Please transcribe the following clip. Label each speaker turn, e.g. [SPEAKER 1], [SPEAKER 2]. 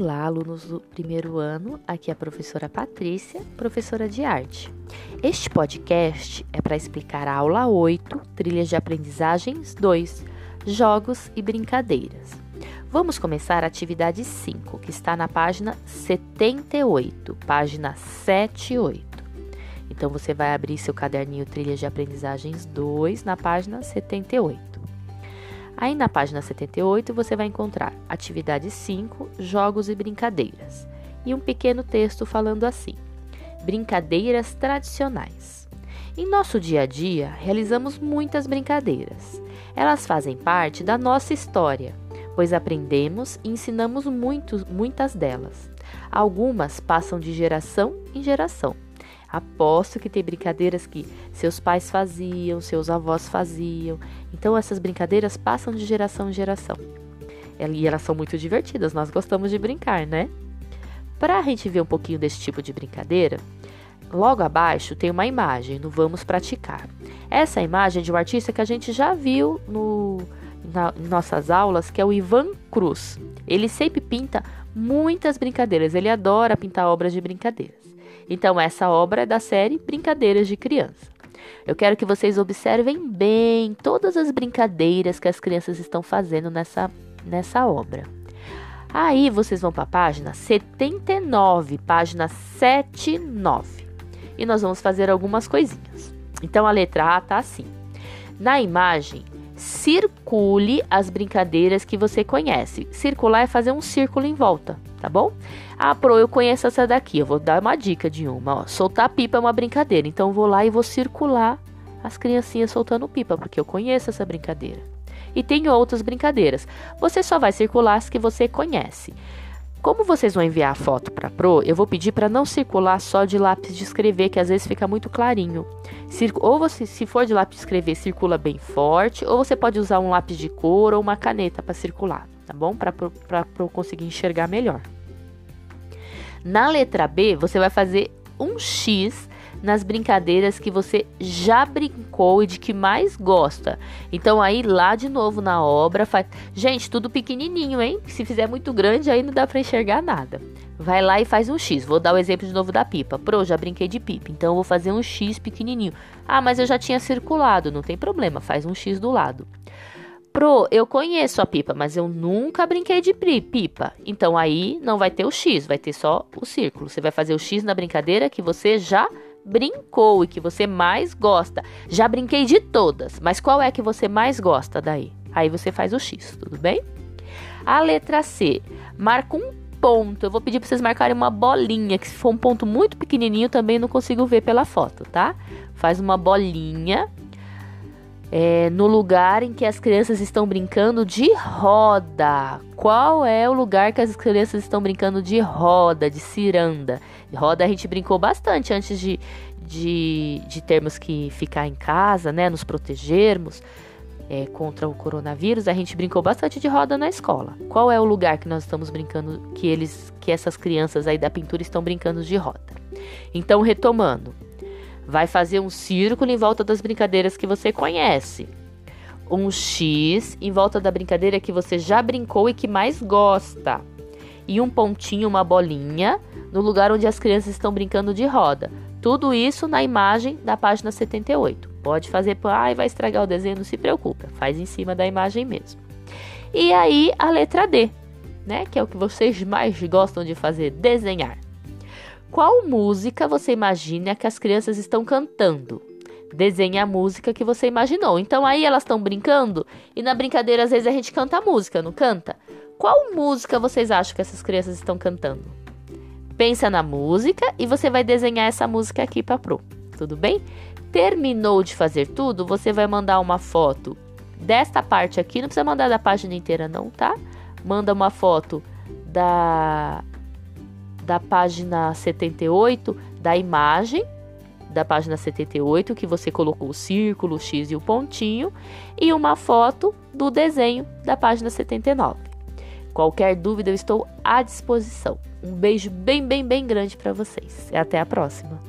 [SPEAKER 1] Olá, alunos do primeiro ano. Aqui é a professora Patrícia, professora de arte. Este podcast é para explicar a aula 8, Trilhas de Aprendizagens 2, Jogos e Brincadeiras. Vamos começar a atividade 5, que está na página 78, página 78. Então você vai abrir seu caderninho Trilhas de Aprendizagens 2 na página 78. Aí na página 78 você vai encontrar atividade 5, jogos e brincadeiras, e um pequeno texto falando assim: Brincadeiras tradicionais. Em nosso dia a dia, realizamos muitas brincadeiras. Elas fazem parte da nossa história, pois aprendemos e ensinamos muitos, muitas delas. Algumas passam de geração em geração Aposto que tem brincadeiras que seus pais faziam, seus avós faziam. Então essas brincadeiras passam de geração em geração. E elas são muito divertidas, nós gostamos de brincar, né? Para a gente ver um pouquinho desse tipo de brincadeira, logo abaixo tem uma imagem no Vamos Praticar. Essa imagem é de um artista que a gente já viu no, na, em nossas aulas, que é o Ivan Cruz. Ele sempre pinta muitas brincadeiras, ele adora pintar obras de brincadeiras. Então, essa obra é da série Brincadeiras de Criança. Eu quero que vocês observem bem todas as brincadeiras que as crianças estão fazendo nessa, nessa obra. Aí vocês vão para a página 79, página 79. E nós vamos fazer algumas coisinhas. Então a letra A tá assim. Na imagem, circule as brincadeiras que você conhece. Circular é fazer um círculo em volta, tá bom? Ah, Pro, eu conheço essa daqui. Eu vou dar uma dica de uma. Ó. Soltar pipa é uma brincadeira. Então eu vou lá e vou circular as criancinhas soltando pipa, porque eu conheço essa brincadeira. E tem outras brincadeiras. Você só vai circular as que você conhece. Como vocês vão enviar a foto para Pro, eu vou pedir para não circular só de lápis de escrever, que às vezes fica muito clarinho. ou você, se for de lápis de escrever, circula bem forte, ou você pode usar um lápis de cor ou uma caneta para circular, tá bom? Para Pro conseguir enxergar melhor. Na letra B, você vai fazer um X nas brincadeiras que você já brincou e de que mais gosta. Então aí lá de novo na obra faz, gente, tudo pequenininho, hein? Se fizer muito grande aí não dá para enxergar nada. Vai lá e faz um X. Vou dar o exemplo de novo da pipa. Pro, já brinquei de pipa, então vou fazer um X pequenininho. Ah, mas eu já tinha circulado, não tem problema, faz um X do lado. Pro, eu conheço a pipa, mas eu nunca brinquei de pipa. Então aí não vai ter o X, vai ter só o círculo. Você vai fazer o X na brincadeira que você já brincou e que você mais gosta. Já brinquei de todas, mas qual é que você mais gosta daí? Aí você faz o X, tudo bem? A letra C, marca um ponto. Eu vou pedir para vocês marcarem uma bolinha, que se for um ponto muito pequenininho também não consigo ver pela foto, tá? Faz uma bolinha é, no lugar em que as crianças estão brincando de roda. Qual é o lugar que as crianças estão brincando de roda, de ciranda? Roda a gente brincou bastante antes de, de, de termos que ficar em casa, né? Nos protegermos é, contra o coronavírus. A gente brincou bastante de roda na escola. Qual é o lugar que nós estamos brincando, que eles, que essas crianças aí da pintura estão brincando de roda? Então, retomando. Vai fazer um círculo em volta das brincadeiras que você conhece. Um X em volta da brincadeira que você já brincou e que mais gosta. E um pontinho, uma bolinha, no lugar onde as crianças estão brincando de roda. Tudo isso na imagem da página 78. Pode fazer, ai, vai estragar o desenho, não se preocupe, faz em cima da imagem mesmo. E aí a letra D, né, que é o que vocês mais gostam de fazer, desenhar. Qual música você imagina que as crianças estão cantando? Desenhe a música que você imaginou. Então aí elas estão brincando e na brincadeira às vezes a gente canta a música, não canta? Qual música vocês acham que essas crianças estão cantando? Pensa na música e você vai desenhar essa música aqui para pro. Tudo bem? Terminou de fazer tudo, você vai mandar uma foto desta parte aqui, não precisa mandar da página inteira não, tá? Manda uma foto da da página 78 da imagem da página 78 que você colocou o círculo, o X e o pontinho e uma foto do desenho da página 79. Qualquer dúvida eu estou à disposição. Um beijo bem, bem, bem grande para vocês. Até a próxima.